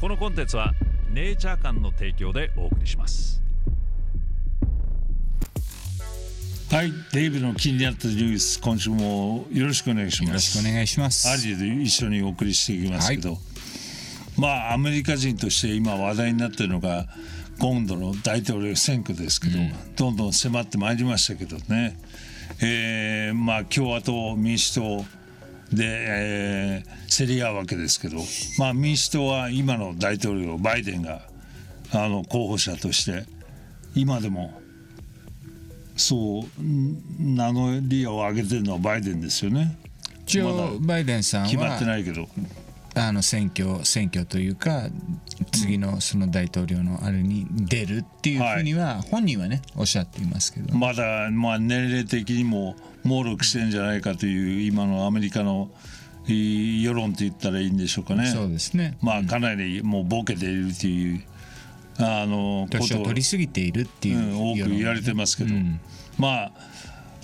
このコンテンツはネイチャー館の提供でお送りしますはい、デイブの気になったニュース、今週もよろしくお願いします。よろしくお願いします。アジで一緒にお送りしていきますけど、まあアメリカ人として今話題になっているのが今度の大統領選挙ですけど、どんどん迫ってまいりましたけどね、えーまあ共和党民主党で、えー競り合うわけですけど、まあ民主党は今の大統領バイデンがあの候補者として今でもそうん名乗りを上げてるのはバイデンですよね。一応バイデンさん決まってはないけど。あの選挙選挙というか次のその大統領のあれに出るっていうふうには本人はねおっしゃっていますけど、まだ、まあ、年齢的にも猛録してんじゃないかという今のアメリカの世論と言ったらいいんでしょうかね。そうですね。まあかなりもうボケているというあのことを年を取り過ぎているっていう、うん、多く言われてますけど、うんまあ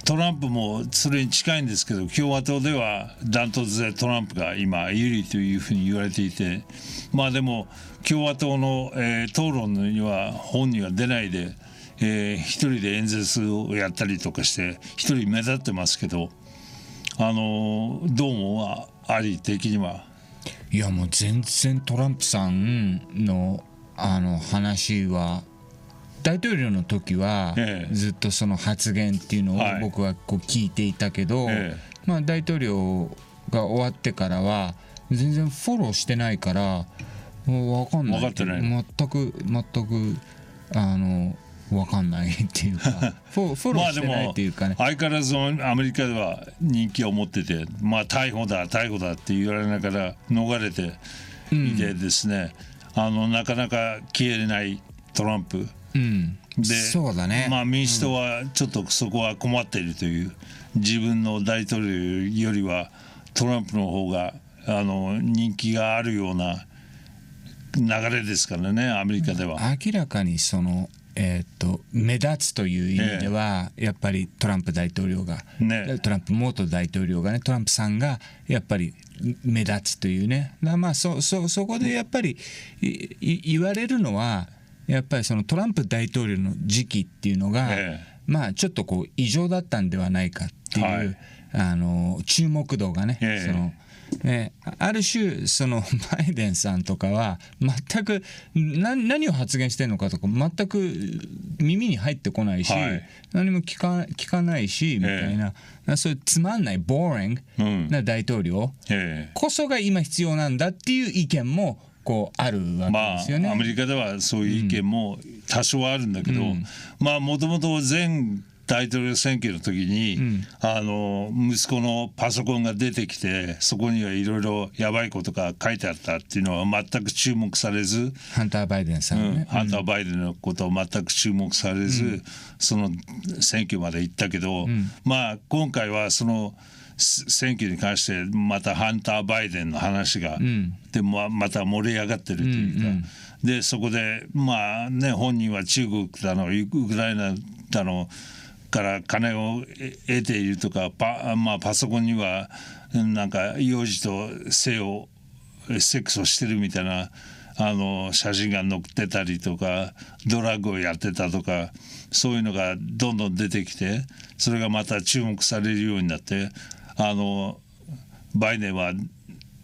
トランプもそれに近いんですけど共和党ではダントツでトランプが今有利というふうに言われていてまあでも共和党の、えー討論には本人は出ないで、えー一人で演説をやったりとかして一人目立ってますけどあのどうもあり的には？いやもう全然トランプさんのあの話は大統領の時はええ。ずっとその発言っていうのをはい。僕はこう聞いていたけど、えまあ大統領が終わってからは全然フォローしてないからもう分かんない。分かってない全く全くあの分かんないっていうかフォフォローしてないっていうかね、相変わらずアメリカでは人気を持ってて、まあ、逮捕だ、逮捕だって言われながら逃れていてですね、あのなかなか消えれないトランプ。うん、で、そうだね、まあ、民主党はちょっとそこは困っているという、自分の大統領よりはトランプの方があの人気があるような流れですからね、アメリカでは。明らかにその、えー、と目立つという意味では、やっぱりトランプ大統領が、ねトランプ元大統領がねトランプさんがやっぱり目立つというね。まあそそそこでやっぱりいい言われるのはやっぱりそのトランプ大統領の時期っていうのが、え。まあちょっとこう異常だったんではないかっていう、はい。あの注目度がね、ええ。そのね、ある種その バイデンさんとかは全くな何を発言してるのかとか全く耳に入ってこないし、はい。何も聞か聞かないしみたいな、そういうつまんないボーリンうん。グな大統領。ええ。こそが今必要なんだっていう意見もこうあるわけまですよね。あ、アメリカではそういう意見も多少はあるんだけど、まあもともと前大統領選挙の時に、あの息子のパソコンが出てきてそこにはいろいろやばいことが書いてあったっていうのは全く注目されず、ハンター・バイデンさんうん。ね。ハンター・バイデンのことを全く注目されず、その選挙まで行ったけど、まあ今回はそのす選挙に関してまたハンター・バイデンの話が、でままた盛り上がってるというか、でそこでまあね本人は中国だのウクライナだのから金を得ているとかパ,、まあ、パソコンにはなんか幼児と性をセックスをしてるみたいなあの写真が載ってたりとかドラッグをやってたとかそういうのがどんどん出てきてそれがまた注目されるようになってあのバイデンは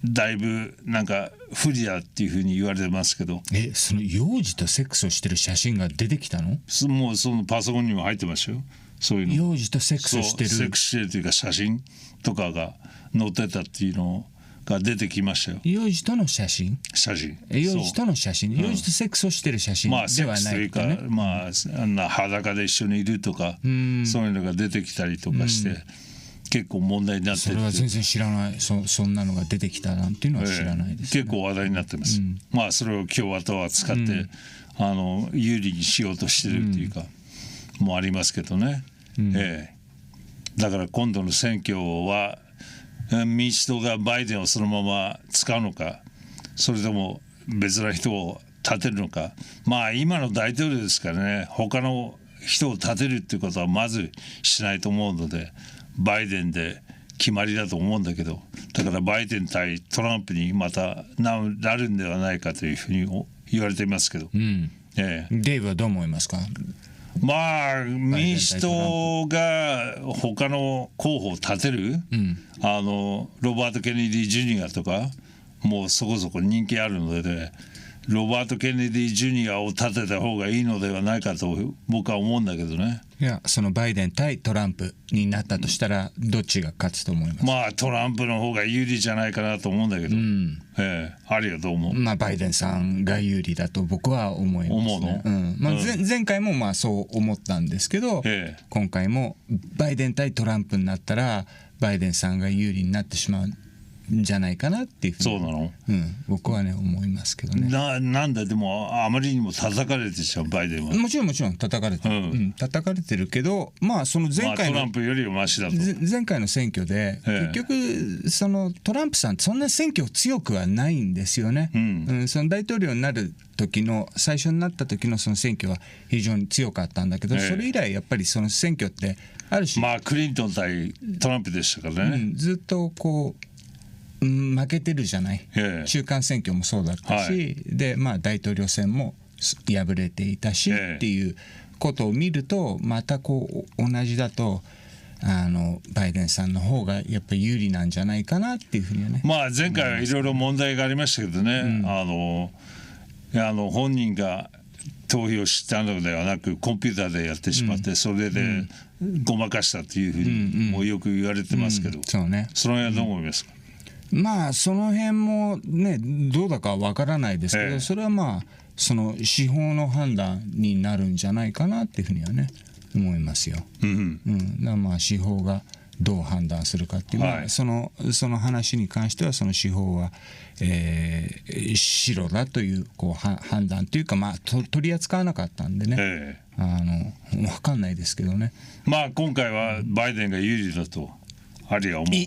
だいぶなんか不利だっていうふうに言われてますけど。えその幼児とセックスをしてる写真が出てきたの？すもうそのパソコンにも入ってますよそういうの。幼児とセックスしてる。セックスしてるというか写真とかが載ってたっていうのが出てきましたよ。幼児との写真？写真。え幼児との写真、幼児とセックスをしてる写真まあセックではスというか、まああんな裸で一緒にいるとかそういうのが出てきたりとかして、結構問題になってそれは全然知らない。そそんなのが出てきたなんていうのは知らないです、ええ結構話題になってます、まあそれを共和党は使って、あの有利にしようとしてるっていうか、もありますけどね、ええ。だから今度の選挙はえ民主党がバイデンをそのまま使うのかそれとも別な人を立てるのか。まあ今の大統領ですからね他の人を立てるっていうことはまずしないと思うのでバイデンで決まりだと思うんだけどだからバイデン対トランプにまたななるんではないかというふうに言われていますけど、うん、ええ、デイブはどう思いますか？まあ民主党が他の候補を立てる、あのロバート・ケネディ・ジュニアとかもうそこそこ人気あるので、ロバート・ケネディ・ジュニアを立てた方がいいのではないかと僕は思うんだけどね。いやそのバイデン対トランプになったとしたらどっちが勝つと思います？まあトランプの方が有利じゃないかなと思うんだけど、ええ、ありがとう思う。まあ、バイデンさんが有利だと僕は思います、ね、思うの？うん。まあ、うん。前前回もまあそう思ったんですけど、ええ。今回もバイデン対トランプになったらバイデンさんが有利になってしまうんじゃないかなっていうふうにそうなの？うん、僕はね思いますけどね。ななんだ？でもあまりにも叩かれてしまうバイデンは。もちろんもちろん叩かれてる、ううんん叩かれてるけどまあそのまあ、前回の、トランプよりはマシだと。ぜ前回の選挙で、ええ結局そのトランプさんそんな選挙強くはないんですよね、うんその大統領になる時の最初になった時のその選挙は非常に強かったんだけど、ええそれ以来やっぱりその選挙ってある種、まあクリントン対トランプでしたからね。うんずっとこう、うん負けてるじゃない、ええ。中間選挙もそうだったし、はい。でまあ、大統領選もす敗れていたし、ええ。っていうことを見るとまたこう同じだとあのバイデンさんの方がやっぱり有利なんじゃないかなっていうふうにはね。まあ前回はいろいろ問題がありましたけどね、あのいやあの本人が投票したのではなくコンピューターでやってしまって、それでごまかしたっていうふうにもうよく言われてますけど、そうね。その辺はどう思いますか、まあその辺もねどうだかわからないですけど、ええ。それはまあその司法の判断になるんじゃないかなっていうふうにはね思いますよ。うんうん、だまあ司法がどう判断するかっていう、まあ、はい。そのその話に関してはその司法は、えー白だというこうは判断というか、まあ、と取り扱わなかったんでね、えあの分かんないですけどね。えまあ今回はバイデンが有利だと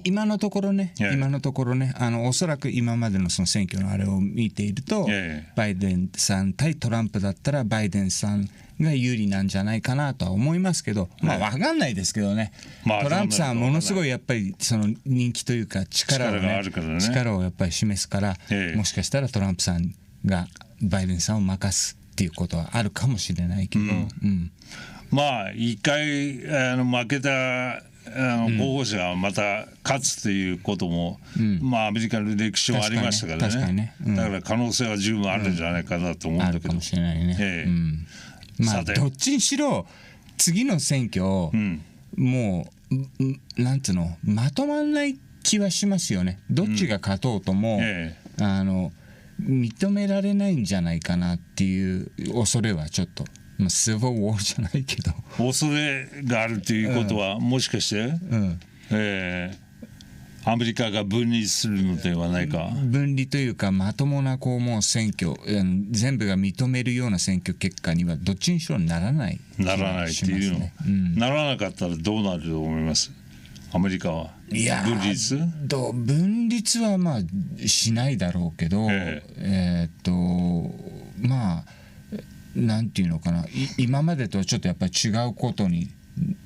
今のところね、ええ。今のところねあのおそらく今までのその選挙のあれを見ていると、ええ。バイデンさん対トランプだったらバイデンさんが有利なんじゃないかなとは思いますけど、まあ。分かんないですけどね、まあトランプさんはものすごいやっぱりその人気というか力を、ね、力があるからね。力をやっぱり示すから、ええ。もしかしたらトランプさんがバイデンさんを任すっていうことはあるかもしれないけど、うん。まあ一回あの負けたあの候補者がまた勝つということも、まあアメリカの歴史もありましたからね。だから可能性は十分あるんじゃないかなと思うんだけど、あるかもしれないね。ええ。うん。まあどっちにしろ次の選挙、ん。もううんなんつうのまとまんない気はしますよね。どっちが勝とうとも、え。あの認められないんじゃないかなっていう恐れはちょっと。まあ、スーパーウォーじゃないけど、恐れがあるということは、もしかして、うん、えーアメリカが分離するのではないか、分離というかまともなこうもう選挙、うん全部が認めるような選挙結果にはどっちにしろならない気ならはないっていうの、うん。ならなかったらどうなると思います？アメリカは。いやー分立どう分立はまあしないだろうけど、え。えーっとまあなんていうのかな。い今までとはちょっとやっぱり違うことに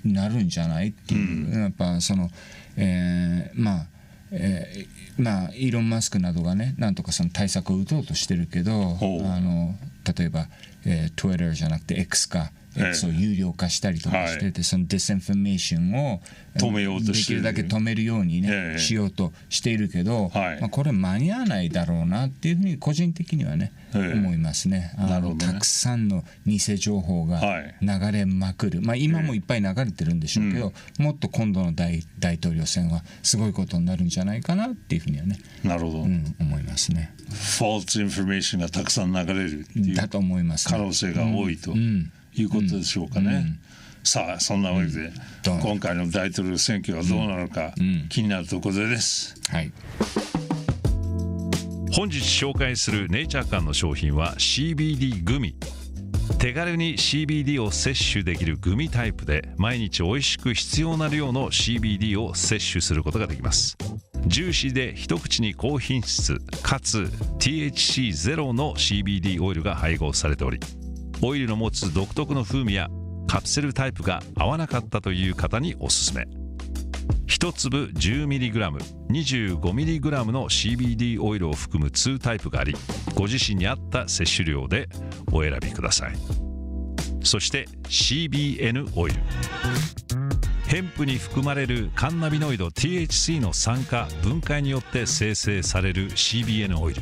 なるんじゃないっていう、やっぱその、えーまあえーまあイーロン・マスクなどがねなんとかその対策を打とうとしてるけどあの例えば、えー、Twitter じゃなくて X かええ。X を有料化したりとかしてて、その disinformation を止めようとできるだけ止めるようにね、ええしようとしているけど、はい。まあ、これ間に合わないだろうなっていうふうに個人的にはね、ええ。思いますね。あのたくさんの偽情報がはい。流れまくる、まあ、今もいっぱい流れてるんでしょうけど、もっと今度の大大統領選はすごいことになるんじゃないかなっていうふうにはね、なるほど、うん、思いますね。 false information がたくさん流れるだと思います、可能性が多いと。んいうことでしょうかね。さあそんなわけで、今回の大統領選挙はどうなのか、気になるところです。はい。本日紹介するネイチャー館の商品は CBD グミ。手軽に CBD を摂取できるグミタイプで毎日美味しく必要な量の CBD を摂取することができます。ジューシーで一口に高品質かつ THC ゼロの CBD オイルが配合されておりオイルの持つ独特の風味やカプセルタイプが合わなかったという方におすすめ。1粒 10mg25mg の CBD オイルを含む2タイプがありご自身に合った摂取量でお選びください。そして CBN オイル。ヘンプに含まれるカンナビノイド THC の酸化分解によって生成される CBN オイル。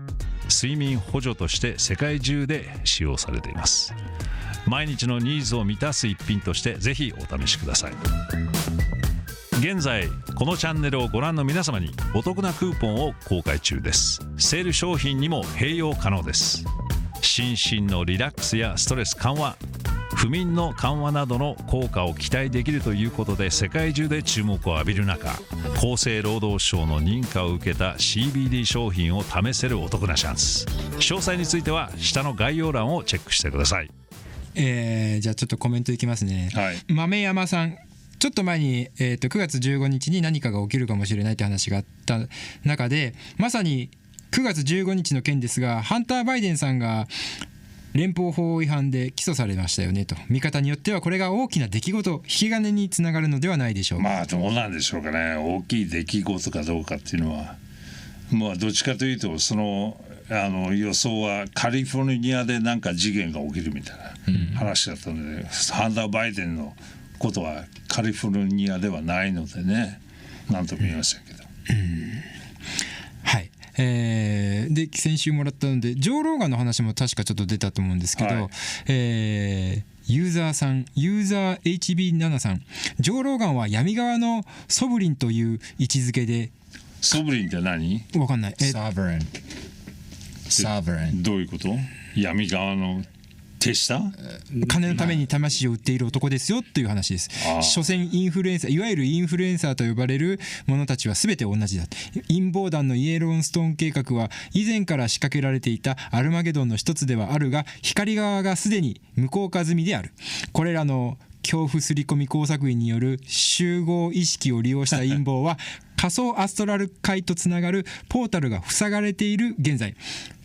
睡眠補助として世界中で使用されています。毎日のニーズを満たす一品としてぜひお試しください。現在このチャンネルをご覧の皆様にお得なクーポンを公開中です。セール商品にも併用可能です。心身のリラックスやストレス緩和不眠の緩和などの効果を期待できるということで世界中で注目を浴びる中厚生労働省の認可を受けた CBD 商品を試せるお得なチャンス。詳細については下の概要欄をチェックしてください。えーじゃあちょっとコメントいきますね、はい。豆山さんちょっと前に、えー、と9月15日に何かが起きるかもしれないって話があった中でまさに9月15日の件ですがハンター・バイデンさんが連邦法違反で起訴されましたよねと。見方によってはこれが大きな出来事引き金につながるのではないでしょうか、まあどうなんでしょうかね。大きい出来事かどうかっていうのは。まあどっちかというとそのあの予想はカリフォルニアでなんか事件が起きるみたいな話だったので、ハンター・バイデンのことはカリフォルニアではないのでね。なんとも言いませんけど、はい。えーで先週もらったのでジョー・ローガンの話も確かちょっと出たと思うんですけど、はい。えーユーザーさんユーザー HB7 さんジョー・ローガンは闇側のソブリンという位置づけでソブリンって何？わかんない。え sovereign sovereign どういうこと？闇側の手下金のために魂を売っている男ですよという話です。所詮インフルエンサーいわゆるインフルエンサーと呼ばれる者たちは全て同じだ。陰謀団のイエロンストーン計画は以前から仕掛けられていたアルマゲドンの一つではあるが光側がすでに無効化済みである。これらの恐怖刷り込み工作員による集合意識を利用した陰謀は 仮想アストラル界とつながるポータルが塞がれている現在。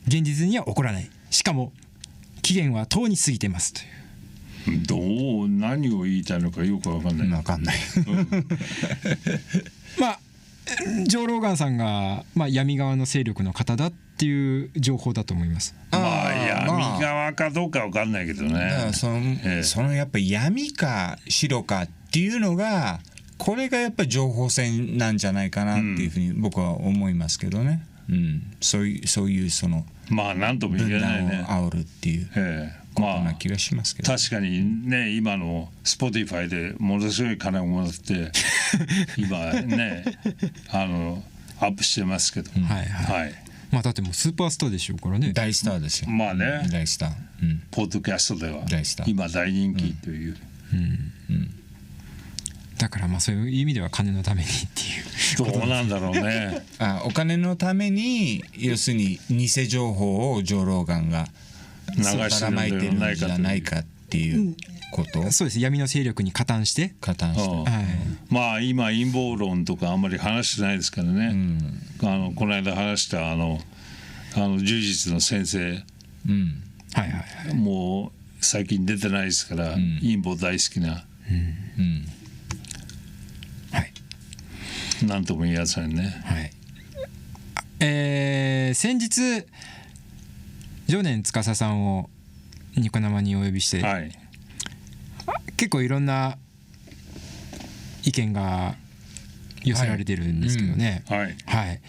現実には起こらない。しかも期限はとうに過ぎてますという。どう何を言いたいのかよくわかんない、わかんない。まあジョー・ローガンさんが、まあ、闇側の勢力の方だっていう情報だと思います。まあ闇側かどうかわかんないけどだからねその,、ええ。そのやっぱ闇か白かっていうのがこれがやっぱり情報戦なんじゃないかなっていうふうに僕は思いますけどね、うん、そういうそういうそのまあ何とも言分えないね。煽るっていうええ。こまあとな気がしますけど、確かにね今の Spotify でものすごい金をもらって 今ねあのアップしてますけど、はいはい。はい。まあだってもうスーパースターでしょうからね。大スターですよ、まあね。大スター、うん、ポッドキャストでは。大スター。今大人気という、だからまあそういう意味では金のためにっていう。どうなんだろうね。あお金のために要するに偽情報をジョー・ローガンが流しまいてるんじゃないかっていうこと？をそうです。闇の勢力に加担して。加担して。うん。はい。まあ今陰謀論とかあんまり話してないですからね、あのこの間話したあのあの柔術の先生。うん。はいはいはい。もう最近出てないですから、陰謀大好きな。うん。はい。なんとも言いませんねはい。えー先日常年司さんをニコ生にお呼びして、はい結構いろんな意見が寄せられてるんですけどね。はいはい。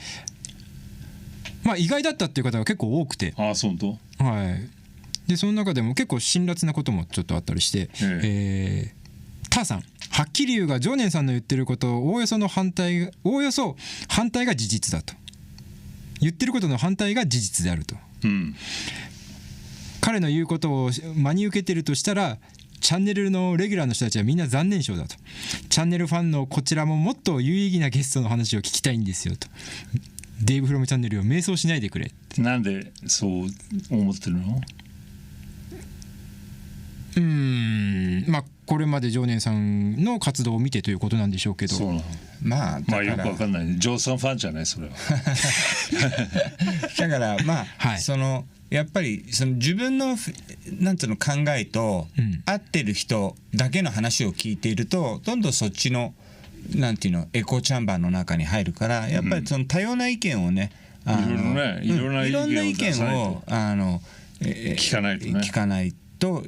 まあ意外だったっていう方が結構多くて、ああそうとはい。でその中でも結構辛辣なこともちょっとあったりして、えーターさん、はっきり言うが常念さんの言ってることおおよその反対おおよそ反対が事実だと。言ってることの反対が事実であると。うん。彼の言うことを真に受けてるとしたらチャンネルのレギュラーの人たちはみんな残念賞だと。チャンネルファンのこちらももっと有意義なゲストの話を聞きたいんですよと。デイブ・フロムチャンネルを迷走しないでくれ。なんでそう思ってるの？うーんまあこれまで常念さんの活動を見てということなんでしょうけど。まあまあだから。よくわかんない。ジョーさんファンじゃないそれは。だからまあ、はい。そのやっぱりその自分のふなんていうの考えとうん。合ってる人だけの話を聞いているとどんどんそっちのなんていうのエコーチャンバーの中に入るからやっぱりその多様な意見をね、いろいろねいろんな意見をあの、えー聞かないとね。聞かないと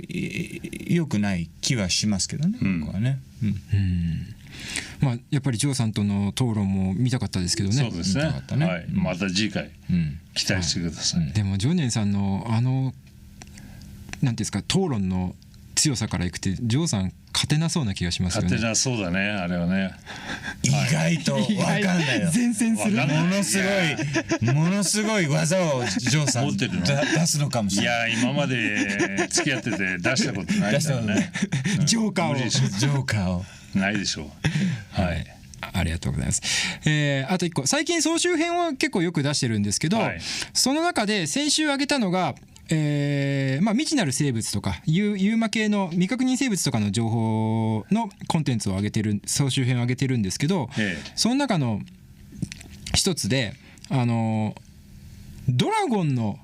い良くない気はしますけどね、うん。僕はね。うん。まあやっぱりジョーさんとの討論も見たかったですけどね。そうですね。見たね。はい、また次回うん。期待してください、でも常念さんのあのなんていうんですか討論の強さからいくとジョーさん勝てなそうな気がしますよね。勝手なそうだねあれはね。意外と分かんないよ。前線するわかんない。ものすごいものすごい技をジョーさん持ってるの。だ出すのかもしいれない。や今まで付き合ってて出したことないからね。ジョーカーを。無理でしょ。ジョーカーを。ないでしょう。はい。あありがとうございます。えーあと一個。最近総集編は結構よく出してるんですけど、はい。その中で先週挙げたのが、えーまあ、未知なる生物とかユーマ系の未確認生物とかの情報のコンテンツを上げてる総集編を上げてるんですけど、ええ。その中の一つであのドラゴンの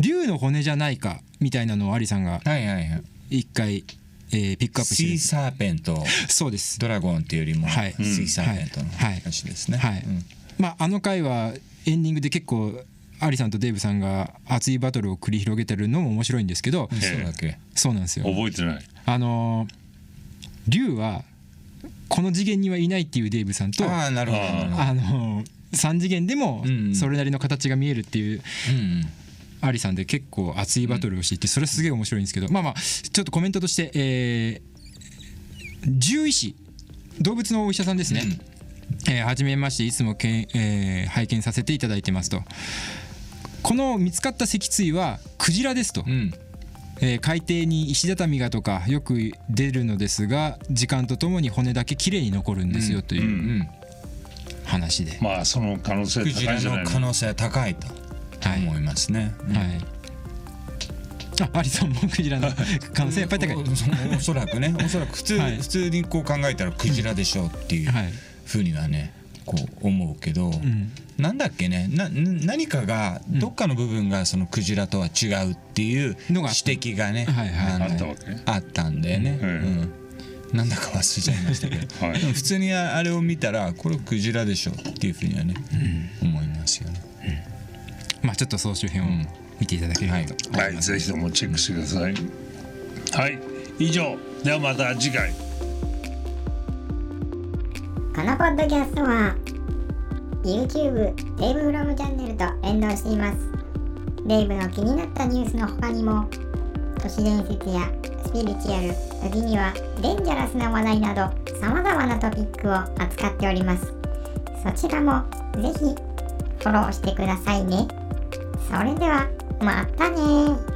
竜の骨じゃないかみたいなのをアリさんがはいはいはい。一回、えーピックアップしてる。シーサーペント、そうです。ドラゴンっていうよりも、はい。シーサーペントのはい。話ですね。はい。うん。まあ、あの回はエンディングで結構アリさんとデーブさんが熱いバトルを繰り広げてるのも面白いんですけど、そうだっけ？そうなんですよ。覚えてない。あのー竜はこの次元にはいないっていうデーブさんとあああなるほど。なるほど。のー3次元でもうんうん。それなりの形が見えるっていううんうん。アリさんで結構熱いバトルをしていてそれすげえ面白いんですけどまあまあちょっとコメントとして、えー獣医師動物のお医者さんですね、えーはじめましていつもけん、えー拝見させていただいてますとこの見つかった脊椎はクジラですと、うん。えー海底に石畳がとかよく出るのですが時間とともに骨だけきれいに残るんですよといううん話で、まあその可能性クジラ高いんじゃない。の可能性は高いとはい。思いますね。うん。はい。あアリさんもクジラの 可能性やっぱり高い、おおそらくね。おそらく普通、はい。普通にこう考えたらクジラでしょうっていうはい。ふうにはねこう思うけど、うん。なんだっけねな何かがどっかの部分がそのクジラとは違うっていうのが指摘がねはいはいのあったわけあったんでね、ううん。んなんだか忘れちゃいましたけど、はい。でも普通にあれを見たらこれクジラでしょっていうふうにはね、思いますよね。まあちょっと総集編を見ていただければと思はい。います、ぜひともチェックしてください。はい以上。ではまた次回このポッドキャストは YouTube デイブフロムチャンネルと連動しています。デイブの気になったニュースの他にも都市伝説やスピリチュアル時にはデンジャラスな話題など様々なトピックを扱っております。そちらもぜひフォローしてくださいね。それではまたね